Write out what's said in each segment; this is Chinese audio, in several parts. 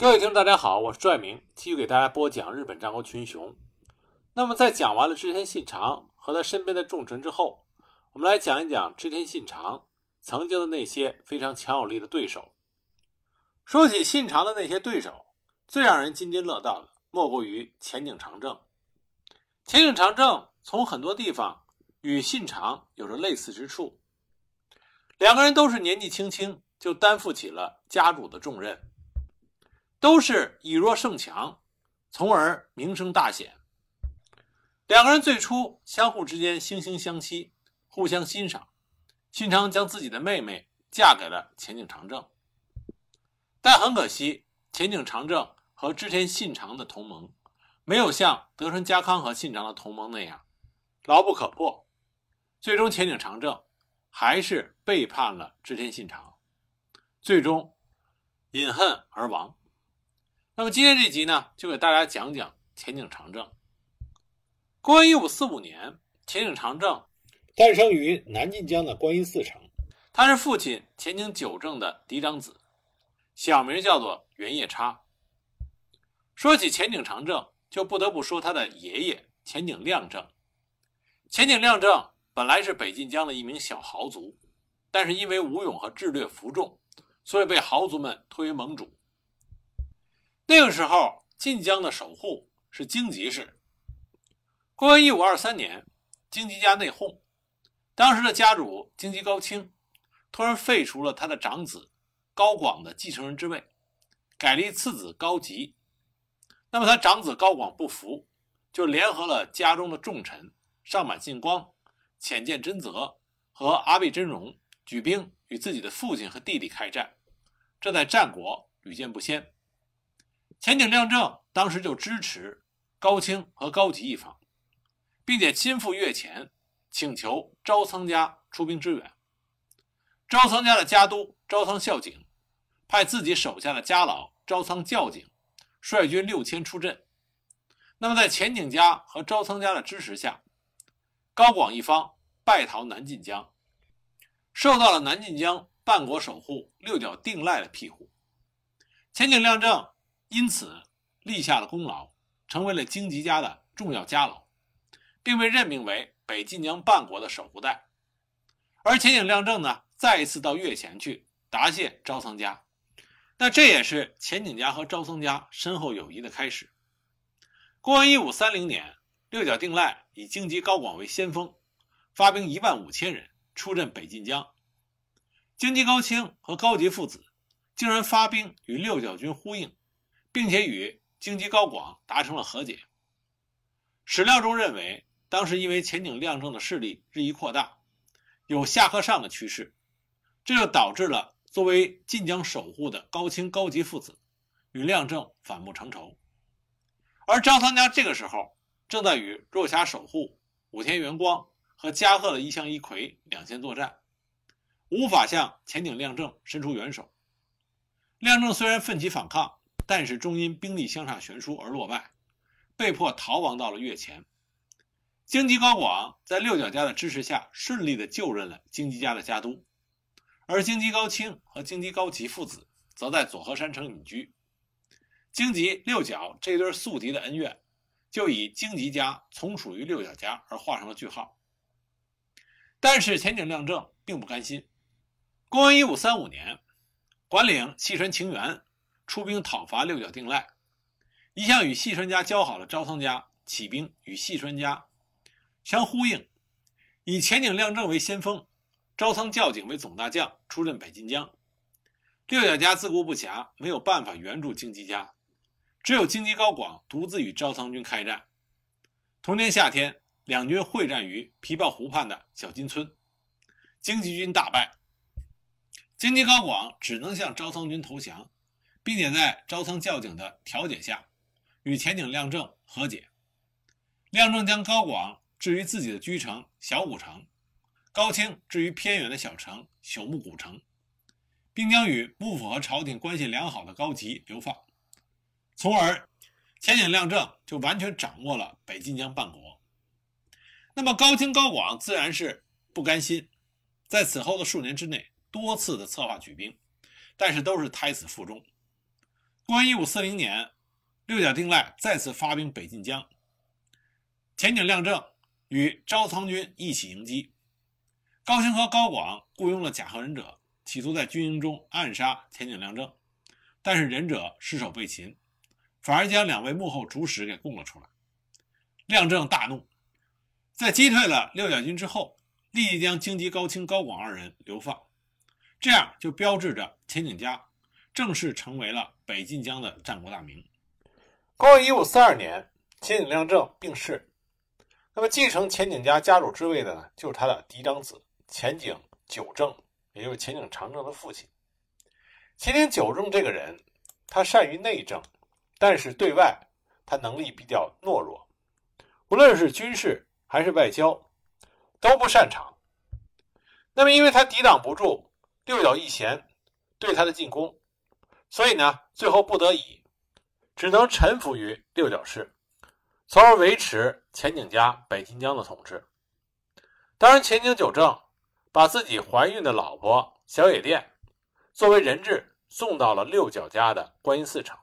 各位听众，大家好，我是拽明，继续给大家播讲日本战国群雄。那么，在讲完了织田信长和他身边的重臣之后，我们来讲一讲织田信长曾经的那些非常强有力的对手。说起信长的那些对手，最让人津津乐道的莫过于前景长政。前景长政从很多地方与信长有着类似之处，两个人都是年纪轻轻就担负起了家主的重任。都是以弱胜强，从而名声大显。两个人最初相互之间惺惺相惜，互相欣赏。信长将自己的妹妹嫁给了前景长政，但很可惜，前景长政和织田信长的同盟没有像德川家康和信长的同盟那样牢不可破。最终，前景长政还是背叛了织田信长，最终饮恨而亡。那么今天这集呢，就给大家讲讲前景长政。公元一五四五年，前景长政诞生于南晋江的观音寺城，他是父亲前景久政的嫡长子，小名叫做元夜叉。说起前景长政，就不得不说他的爷爷前景亮政。前景亮政本来是北晋江的一名小豪族，但是因为武勇和智略服众，所以被豪族们推为盟主。那个时候，晋江的守护是荆棘氏。公元一五二三年，荆棘家内讧，当时的家主荆棘高清突然废除了他的长子高广的继承人之位，改立次子高吉。那么他长子高广不服，就联合了家中的重臣上满信光、浅见真则和阿倍真荣，举兵与自己的父亲和弟弟开战。这在战国屡见不鲜。前景亮政当时就支持高清和高吉一方，并且亲赴越前，请求招仓家出兵支援。招仓家的家督招仓孝景派自己手下的家老招仓教景率军六千出阵。那么，在前景家和招仓家的支持下，高广一方败逃南近江，受到了南近江半国守护六角定赖的庇护。前景亮政。因此立下了功劳，成为了荆棘家的重要家老，并被任命为北近江半国的守护代。而前景亮正呢，再一次到越前去答谢招仓家，那这也是前景家和招仓家深厚友谊的开始。公元一五三零年，六角定赖以荆棘高广为先锋，发兵一万五千人出镇北近江。荆棘高清和高吉父子竟然发兵与六角军呼应。并且与京畿高广达成了和解。史料中认为，当时因为前景亮政的势力日益扩大，有下克上的趋势，这就导致了作为晋江守护的高清、高级父子与亮政反目成仇。而张三家这个时候正在与若狭守护、武田元光和加贺的一向一葵两线作战，无法向前景亮政伸出援手。亮政虽然奋起反抗。但是终因兵力相差悬殊而落败，被迫逃亡到了越前。荆棘高广在六角家的支持下，顺利的就任了荆棘家的家督，而荆棘高清和荆棘高吉父子则在佐和山城隐居。荆棘六角这对宿敌的恩怨，就以荆棘家从属于六角家而画上了句号。但是前景亮政并不甘心。公元一五三五年，管领细川晴元。出兵讨伐六角定赖，一向与细川家交好的招仓家起兵与细川家相呼应，以前景亮政为先锋，招仓教景为总大将出任北近江。六角家自顾不暇，没有办法援助荆棘家，只有荆棘高广独自与招仓军开战。同年夏天，两军会战于琵琶湖畔的小金村，荆棘军大败，荆棘高广只能向招仓军投降。并且在招仓教警的调解下，与前景亮政和解。亮政将高广置于自己的居城小古城，高清置于偏远的小城朽木古城，并将与不符合朝廷关系良好的高吉流放，从而前景亮政就完全掌握了北近江半国。那么高清高广自然是不甘心，在此后的数年之内多次的策划举兵，但是都是胎死腹中。公元一五四零年，六角定赖再次发兵北进江，前景亮正与招仓军一起迎击。高兴和高广雇佣了甲贺忍者，企图在军营中暗杀前景亮正，但是忍者失手被擒，反而将两位幕后主使给供了出来。亮正大怒，在击退了六角军之后，立即将荆棘高清、高广二人流放，这样就标志着前景家正式成为了北晋江的战国大名。公元一五四二年，前景亮正病逝，那么继承前景家家主之位的呢，就是他的嫡长子。前景久政，也就是前景长政的父亲。前景久政这个人，他善于内政，但是对外他能力比较懦弱，无论是军事还是外交都不擅长。那么，因为他抵挡不住六角义贤对他的进攻，所以呢，最后不得已只能臣服于六角氏，从而维持前景家北金江的统治。当然，前景久正。把自己怀孕的老婆小野殿作为人质送到了六角家的观音寺城，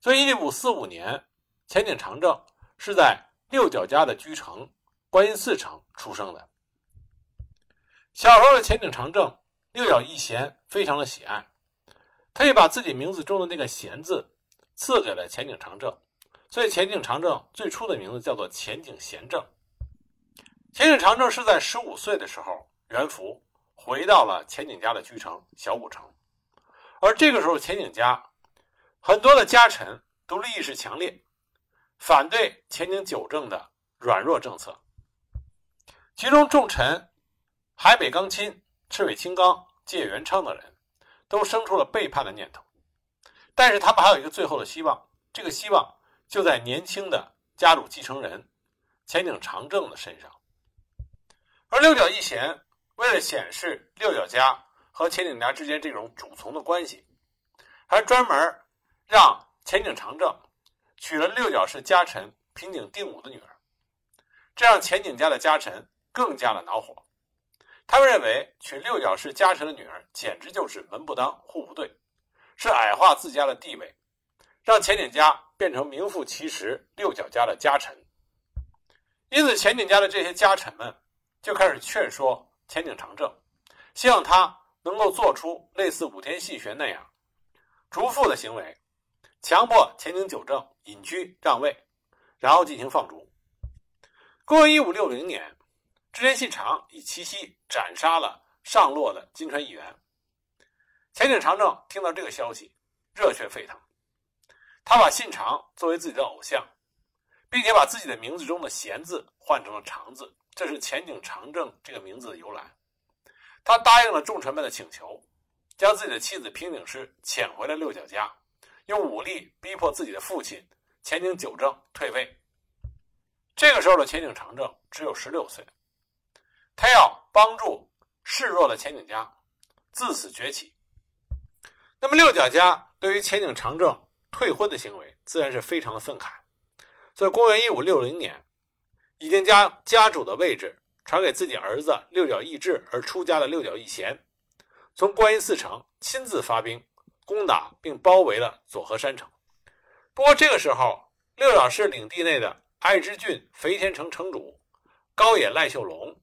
所以一五四五年，前景长政是在六角家的居城观音寺城出生的。小时候的前景长政，六角义贤非常的喜爱，他也把自己名字中的那个“贤”字赐给了前景长政，所以前景长政最初的名字叫做前景贤政。前景长政是在十五岁的时候。元福回到了前景家的居城小武城，而这个时候，前景家很多的家臣都立意识强烈，反对前景久政的软弱政策。其中重臣海北刚亲、赤尾清刚、介元昌等人都生出了背叛的念头。但是他们还有一个最后的希望，这个希望就在年轻的家主继承人前景长政的身上。而六角义贤。为了显示六角家和前景家之间这种主从的关系，还专门让前景长政娶了六角氏家臣平井定武的女儿，这让前景家的家臣更加的恼火。他们认为娶六角氏家臣的女儿简直就是门不当户不对，是矮化自家的地位，让前景家变成名副其实六角家的家臣。因此，前景家的这些家臣们就开始劝说。前景长政，希望他能够做出类似武田信玄那样逐父的行为，强迫前景久正隐居让位，然后进行放逐。公元一五六零年，织田信长以奇袭斩杀了上洛的金川议员。前井长政听到这个消息，热血沸腾，他把信长作为自己的偶像，并且把自己的名字中的“贤”字换成了“长”字。这是前井长政这个名字的由来。他答应了众臣们的请求，将自己的妻子平井氏遣回了六角家，用武力逼迫自己的父亲前井久政退位。这个时候的前井长政只有十六岁，他要帮助示弱的前景家自此崛起。那么六角家对于前景长政退婚的行为，自然是非常的愤慨。在公元一五六零年。已经将家主的位置传给自己儿子六角义志而出家的六角义贤，从观音寺城亲自发兵攻打并包围了佐贺山城。不过这个时候，六角氏领地内的爱知郡肥田城城主高野赖秀龙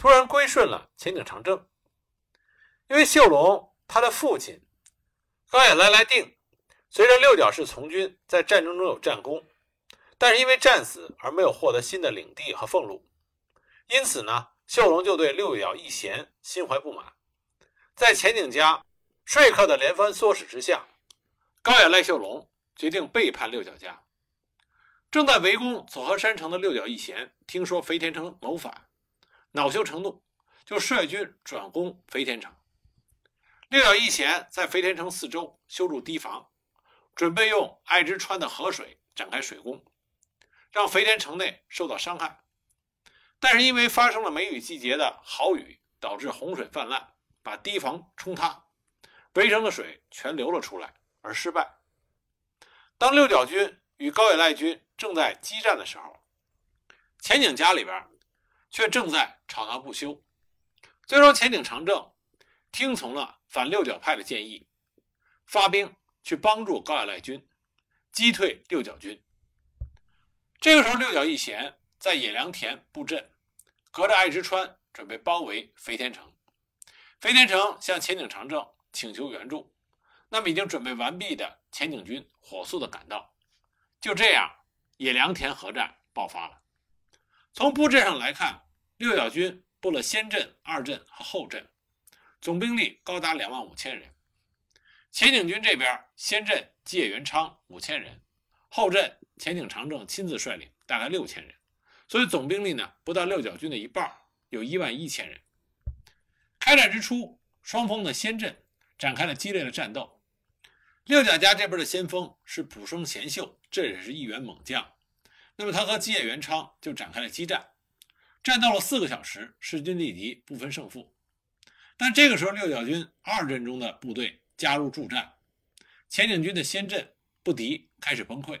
突然归顺了前景长政，因为秀龙他的父亲高野赖赖定随着六角氏从军在战争中有战功。但是因为战死而没有获得新的领地和俸禄，因此呢，秀龙就对六角义贤心怀不满。在前景家说客的连番唆使之下，高野赖秀龙决定背叛六角家。正在围攻佐贺山城的六角义贤听说肥田城谋反，恼羞成怒，就率军转攻肥田城。六角义贤在肥田城四周修筑堤防，准备用爱知川的河水展开水攻。让肥田城内受到伤害，但是因为发生了梅雨季节的豪雨，导致洪水泛滥，把堤防冲塌，围城的水全流了出来，而失败。当六角军与高野赖军正在激战的时候，前景家里边却正在吵闹不休。最终，前景长政听从了反六角派的建议，发兵去帮助高亚赖军击退六角军。这个时候，六角义贤在野良田布阵，隔着爱之川准备包围飞田城。飞田城向前井长政请求援助，那么已经准备完毕的前井军火速的赶到。就这样，野良田合战爆发了。从布阵上来看，六角军布了先阵、二阵和后阵，总兵力高达两万五千人。前井军这边，先阵吉野元昌五千人，后阵前井长政亲自率领，大概六千人，所以总兵力呢不到六角军的一半，有一万一千人。开战之初，双方的先阵展开了激烈的战斗。六角家这边的先锋是浦生贤秀，这也是一员猛将。那么他和吉野元昌就展开了激战，战斗了四个小时，势均力敌，不分胜负。但这个时候，六角军二阵中的部队。加入助战，前井军的先阵不敌，开始崩溃。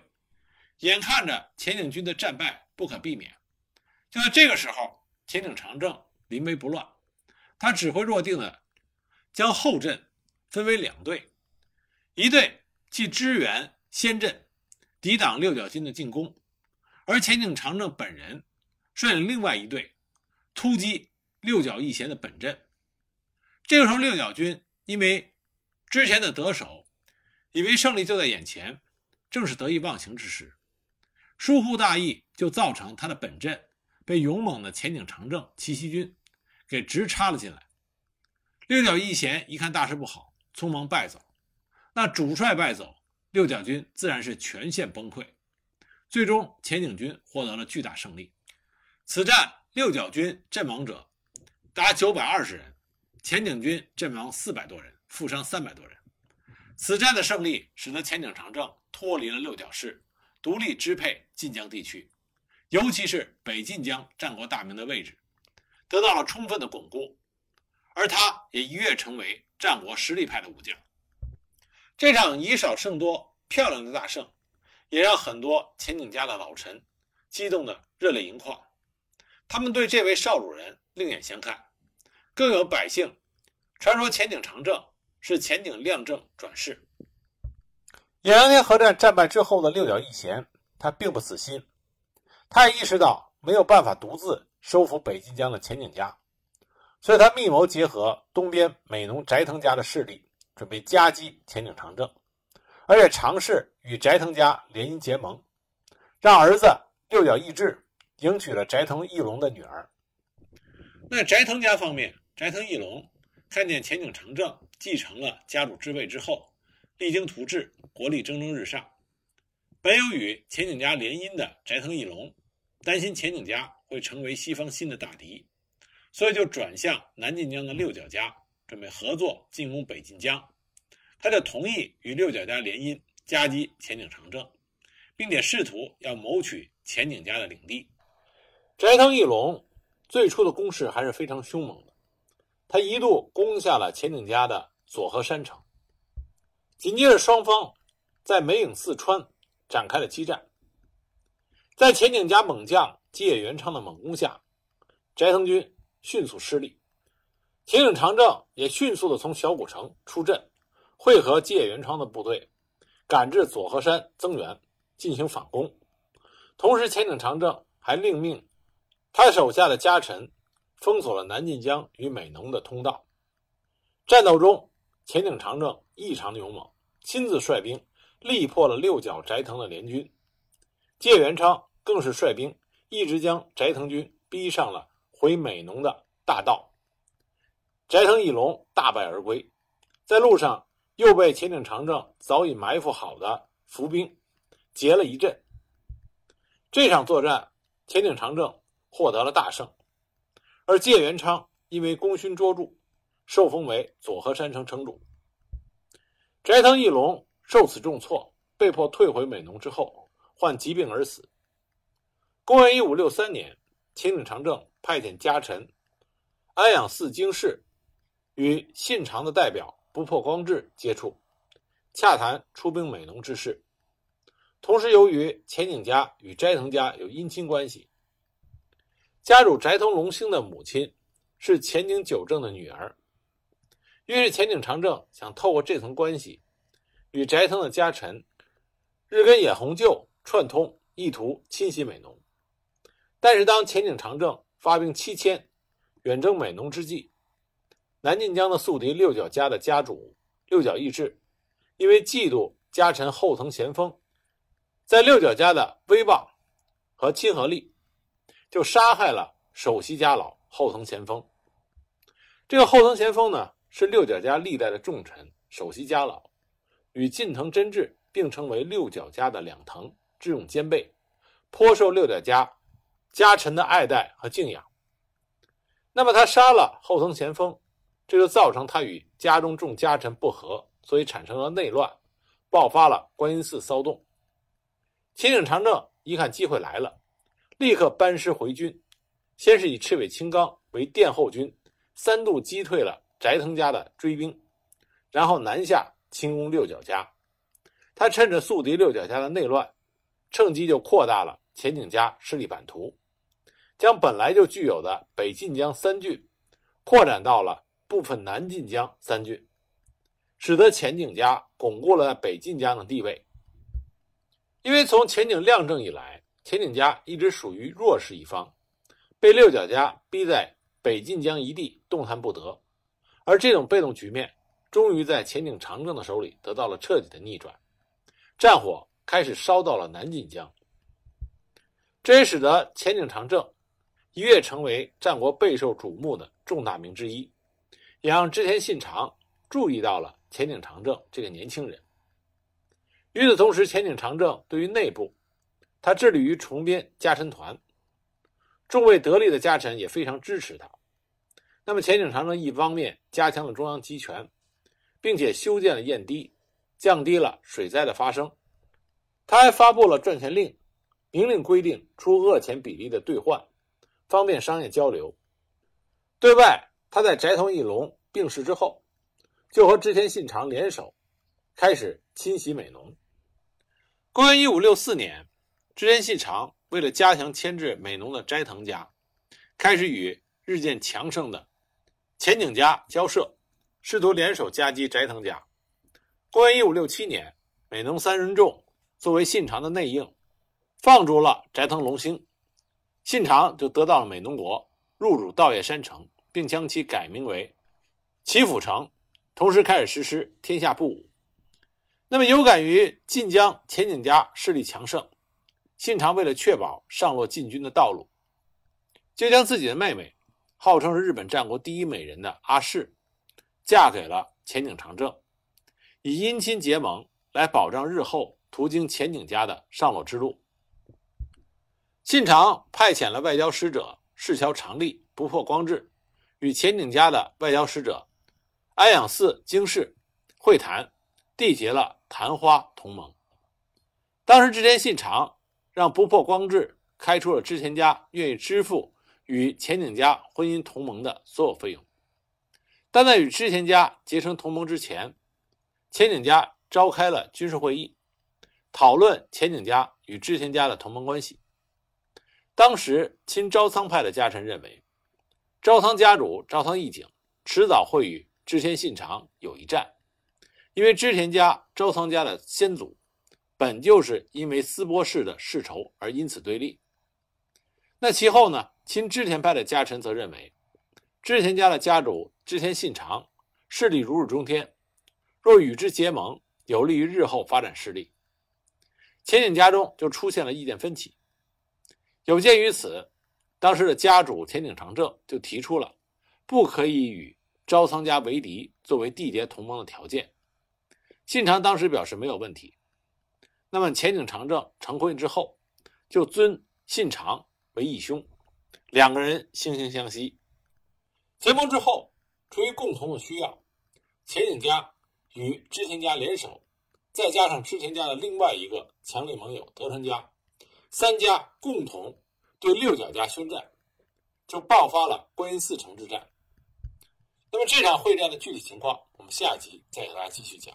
眼看着前井军的战败不可避免，就在这个时候，前井长政临危不乱，他指挥若定的将后阵分为两队，一队去支援先阵，抵挡六角军的进攻，而前井长政本人率领另外一队突击六角义贤的本阵。这个时候，六角军因为之前的得手，以为胜利就在眼前，正是得意忘形之时，疏忽大意，就造成他的本阵被勇猛的前井长政奇袭军给直插了进来。六角义贤一看大事不好，匆忙败走。那主帅败走，六角军自然是全线崩溃。最终，前井军获得了巨大胜利。此战，六角军阵亡者达九百二十人，前井军阵亡四百多人。负伤三百多人。此战的胜利使得前井长政脱离了六角氏，独立支配晋江地区，尤其是北晋江战国大名的位置，得到了充分的巩固。而他也一跃成为战国实力派的武将。这场以少胜多、漂亮的大胜，也让很多前井家的老臣激动得热泪盈眶。他们对这位少主人另眼相看，更有百姓传说前井长政。是前景亮正转世。野良田合战战败之后的六角义贤，他并不死心，他也意识到没有办法独自收复北近江的前景家，所以他密谋结合东边美浓斋藤家的势力，准备夹击前景长政，而且尝试与斋藤家联姻结盟，让儿子六角义志迎娶了斋藤义龙的女儿。那斋藤家方面，斋藤义龙看见前景长政。继承了家主之位之后，励精图治，国力蒸蒸日上。本有与前景家联姻的斋藤义龙，担心前景家会成为西方新的大敌，所以就转向南晋江的六角家，准备合作进攻北晋江。他就同意与六角家联姻，夹击前景长政，并且试图要谋取前景家的领地。斋藤义龙最初的攻势还是非常凶猛的，他一度攻下了前景家的。佐贺山城。紧接着，双方在梅影四川展开了激战。在前景家猛将吉野元昌的猛攻下，斋藤军迅速失利。前井长政也迅速的从小古城出阵，会合吉野元昌的部队，赶至佐贺山增援，进行反攻。同时，前井长政还另命他手下的家臣封锁了南晋江与美浓的通道。战斗中。前井长政异常的勇猛，亲自率兵力破了六角斋藤的联军。介元昌更是率兵一直将斋藤军逼上了回美浓的大道。斋藤义龙大败而归，在路上又被前井长政早已埋伏好的伏兵劫了一阵。这场作战，前井长政获得了大胜，而介元昌因为功勋卓著。受封为佐贺山城城主。斋藤义龙受此重挫，被迫退回美浓之后，患疾病而死。公元一五六三年，前井长政派遣家臣安养寺经士与信长的代表不破光治接触，洽谈出兵美浓之事。同时，由于前井家与斋藤家有姻亲关系，家主斋藤龙兴的母亲是前井久政的女儿。于是，前井长政想透过这层关系，与斋藤的家臣日根野弘就串通，意图侵袭美浓。但是，当前井长政发兵七千远征美浓之际，南晋江的宿敌六角家的家主六角义志，因为嫉妒家臣后藤贤丰在六角家的威望和亲和力，就杀害了首席家老后藤贤丰。这个后藤贤丰呢，是六角家历代的重臣，首席家老，与近藤真治并称为六角家的两藤，智勇兼备，颇受六角家家臣的爱戴和敬仰。那么他杀了后藤贤丰。这就造成他与家中众家臣不和，所以产生了内乱，爆发了观音寺骚动。秦岭长政一看机会来了，立刻班师回军，先是以赤尾青冈为殿后军，三度击退了斋藤家的追兵，然后南下清攻六角家。他趁着宿敌六角家的内乱，趁机就扩大了前景家势力版图，将本来就具有的北近江三郡扩展到了。部分南晋江三郡，使得前景家巩固了北晋江的地位。因为从前景亮政以来，前景家一直属于弱势一方，被六角家逼在北晋江一地动弹不得。而这种被动局面，终于在前景长政的手里得到了彻底的逆转，战火开始烧到了南晋江。这也使得前景长政一跃成为战国备受瞩目的重大名之一。也让织田信长注意到了前井长政这个年轻人。与此同时，前井长政对于内部，他致力于重编家臣团，众位得力的家臣也非常支持他。那么，前井长政一方面加强了中央集权，并且修建了堰堤，降低了水灾的发生。他还发布了赚钱令，明令规定出恶钱比例的兑换，方便商业交流。对外。他在斋藤义龙病逝之后，就和织田信长联手，开始侵袭美浓。公元一五六四年，织田信长为了加强牵制美浓的斋藤家，开始与日渐强盛的前景家交涉，试图联手夹击斋藤家。公元一五六七年，美浓三人众作为信长的内应，放逐了斋藤隆兴，信长就得到了美浓国，入主稻叶山城。并将其改名为齐府城，同时开始实施天下布武。那么，有感于晋江前景家势力强盛，信长为了确保上洛进军的道路，就将自己的妹妹，号称是日本战国第一美人的阿市，嫁给了前景长政，以姻亲结盟来保障日后途经前景家的上洛之路。信长派遣了外交使者市桥长利、不破光治。与前景家的外交使者安养寺经世会谈，缔结了昙花同盟。当时织田信长让不破光治开出了织田家愿意支付与前景家婚姻同盟的所有费用，但在与织田家结成同盟之前，前景家召开了军事会议，讨论前景家与织田家的同盟关系。当时亲朝仓派的家臣认为。朝仓家主朝仓义景迟早会与织田信长有一战，因为织田家、朝仓家的先祖本就是因为丝波氏的世仇而因此对立。那其后呢？亲织田派的家臣则认为，织田家的家主织田信长势力如日中天，若与之结盟，有利于日后发展势力。前景家中就出现了意见分歧。有鉴于此。当时的家主田井长政就提出了不可以与朝仓家为敌作为缔结同盟的条件。信长当时表示没有问题。那么前井长政成婚之后，就尊信长为义兄，两个人惺惺相惜。结盟之后，出于共同的需要，前井家与织田家联手，再加上织田家的另外一个强力盟友德川家，三家共同。对六角家宣战，就爆发了观音寺城之战。那么这场会战的具体情况，我们下集再给大家继续讲。